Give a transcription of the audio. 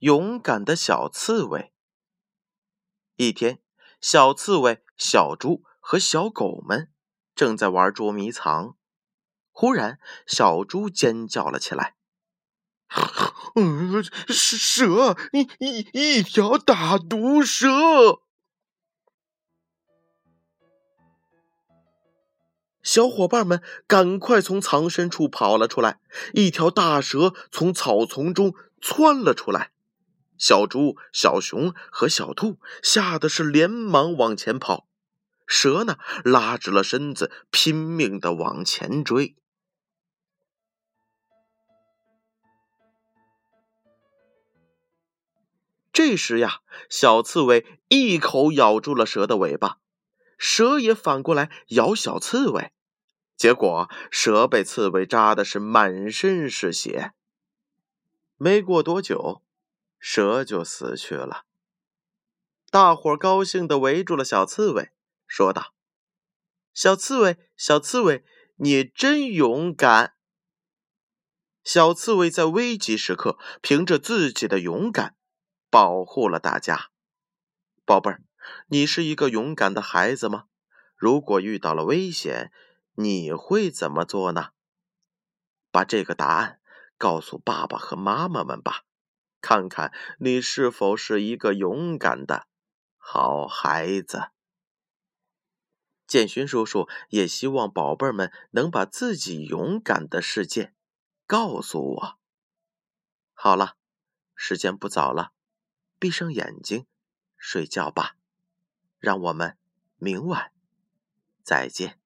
勇敢的小刺猬。一天，小刺猬、小猪和小狗们正在玩捉迷藏，忽然，小猪尖叫了起来：“，蛇！一一一条大毒蛇！”小伙伴们赶快从藏身处跑了出来，一条大蛇从草丛中窜了出来。小猪、小熊和小兔吓得是连忙往前跑，蛇呢拉直了身子，拼命的往前追。这时呀，小刺猬一口咬住了蛇的尾巴。蛇也反过来咬小刺猬，结果蛇被刺猬扎的是满身是血。没过多久，蛇就死去了。大伙高兴的围住了小刺猬，说道：“小刺猬，小刺猬，你真勇敢！”小刺猬在危急时刻凭着自己的勇敢保护了大家。宝贝儿。你是一个勇敢的孩子吗？如果遇到了危险，你会怎么做呢？把这个答案告诉爸爸和妈妈们吧，看看你是否是一个勇敢的好孩子。建勋叔叔也希望宝贝们能把自己勇敢的事件告诉我。好了，时间不早了，闭上眼睛睡觉吧。让我们明晚再见。